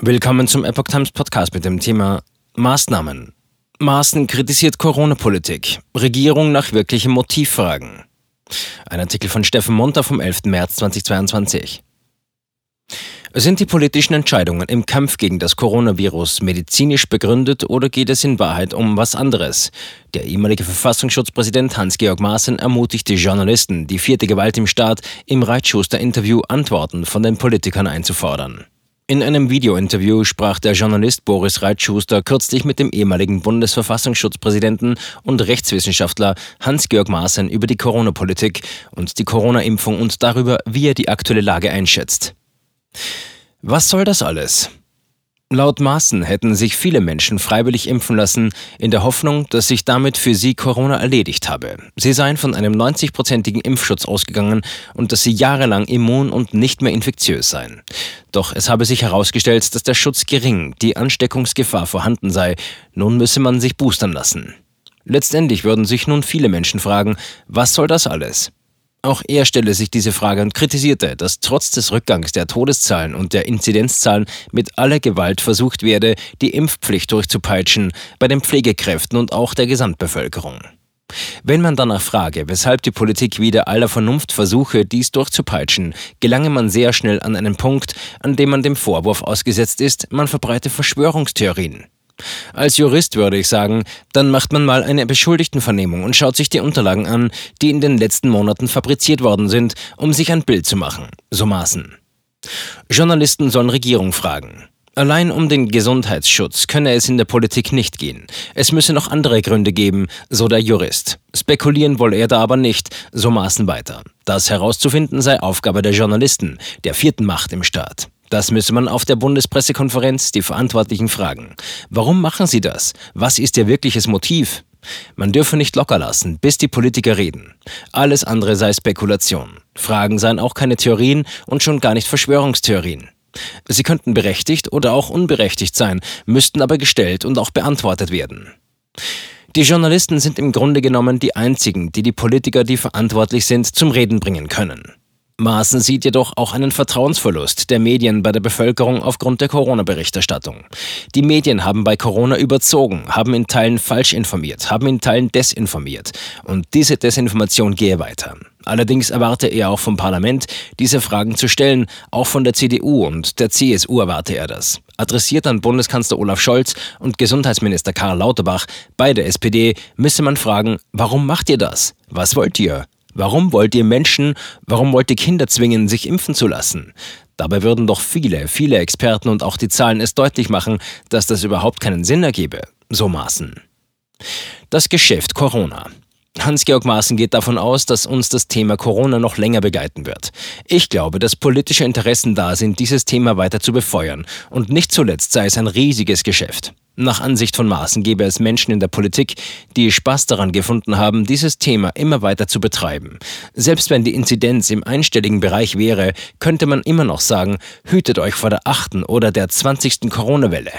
Willkommen zum Epoch Times Podcast mit dem Thema Maßnahmen. Maaßen kritisiert Corona-Politik. Regierung nach wirklichen Motivfragen. Ein Artikel von Steffen Monter vom 11. März 2022. Sind die politischen Entscheidungen im Kampf gegen das Coronavirus medizinisch begründet oder geht es in Wahrheit um was anderes? Der ehemalige Verfassungsschutzpräsident Hans-Georg Maaßen ermutigte Journalisten, die vierte Gewalt im Staat im Reitschuster-Interview Antworten von den Politikern einzufordern. In einem Videointerview sprach der Journalist Boris Reitschuster kürzlich mit dem ehemaligen Bundesverfassungsschutzpräsidenten und Rechtswissenschaftler Hans-Georg Maaßen über die Corona-Politik und die Corona-Impfung und darüber, wie er die aktuelle Lage einschätzt. Was soll das alles? Laut Maaßen hätten sich viele Menschen freiwillig impfen lassen, in der Hoffnung, dass sich damit für sie Corona erledigt habe. Sie seien von einem 90-prozentigen Impfschutz ausgegangen und dass sie jahrelang immun und nicht mehr infektiös seien. Doch es habe sich herausgestellt, dass der Schutz gering, die Ansteckungsgefahr vorhanden sei. Nun müsse man sich boostern lassen. Letztendlich würden sich nun viele Menschen fragen, was soll das alles? Auch er stelle sich diese Frage und kritisierte, dass trotz des Rückgangs der Todeszahlen und der Inzidenzzahlen mit aller Gewalt versucht werde, die Impfpflicht durchzupeitschen bei den Pflegekräften und auch der Gesamtbevölkerung. Wenn man danach frage, weshalb die Politik wieder aller Vernunft versuche, dies durchzupeitschen, gelange man sehr schnell an einen Punkt, an dem man dem Vorwurf ausgesetzt ist, man verbreite Verschwörungstheorien. Als Jurist würde ich sagen, dann macht man mal eine Beschuldigtenvernehmung und schaut sich die Unterlagen an, die in den letzten Monaten fabriziert worden sind, um sich ein Bild zu machen. So maßen. Journalisten sollen Regierung fragen. Allein um den Gesundheitsschutz könne es in der Politik nicht gehen. Es müsse noch andere Gründe geben, so der Jurist. Spekulieren wolle er da aber nicht, so maßen weiter. Das herauszufinden sei Aufgabe der Journalisten, der vierten Macht im Staat. Das müsse man auf der Bundespressekonferenz die Verantwortlichen fragen. Warum machen sie das? Was ist ihr wirkliches Motiv? Man dürfe nicht locker lassen, bis die Politiker reden. Alles andere sei Spekulation. Fragen seien auch keine Theorien und schon gar nicht Verschwörungstheorien. Sie könnten berechtigt oder auch unberechtigt sein, müssten aber gestellt und auch beantwortet werden. Die Journalisten sind im Grunde genommen die einzigen, die die Politiker, die verantwortlich sind, zum Reden bringen können. Maaßen sieht jedoch auch einen Vertrauensverlust der Medien bei der Bevölkerung aufgrund der Corona-Berichterstattung. Die Medien haben bei Corona überzogen, haben in Teilen falsch informiert, haben in Teilen desinformiert. Und diese Desinformation gehe weiter. Allerdings erwarte er auch vom Parlament, diese Fragen zu stellen, auch von der CDU und der CSU erwarte er das. Adressiert an Bundeskanzler Olaf Scholz und Gesundheitsminister Karl Lauterbach, beide SPD, müsse man fragen, warum macht ihr das? Was wollt ihr? Warum wollt ihr Menschen, warum wollt ihr Kinder zwingen, sich impfen zu lassen? Dabei würden doch viele, viele Experten und auch die Zahlen es deutlich machen, dass das überhaupt keinen Sinn ergebe. So Maßen. Das Geschäft Corona. Hans-Georg Maaßen geht davon aus, dass uns das Thema Corona noch länger begleiten wird. Ich glaube, dass politische Interessen da sind, dieses Thema weiter zu befeuern. Und nicht zuletzt sei es ein riesiges Geschäft. Nach Ansicht von Maaßen gäbe es Menschen in der Politik, die Spaß daran gefunden haben, dieses Thema immer weiter zu betreiben. Selbst wenn die Inzidenz im einstelligen Bereich wäre, könnte man immer noch sagen, hütet euch vor der achten oder der zwanzigsten Corona-Welle.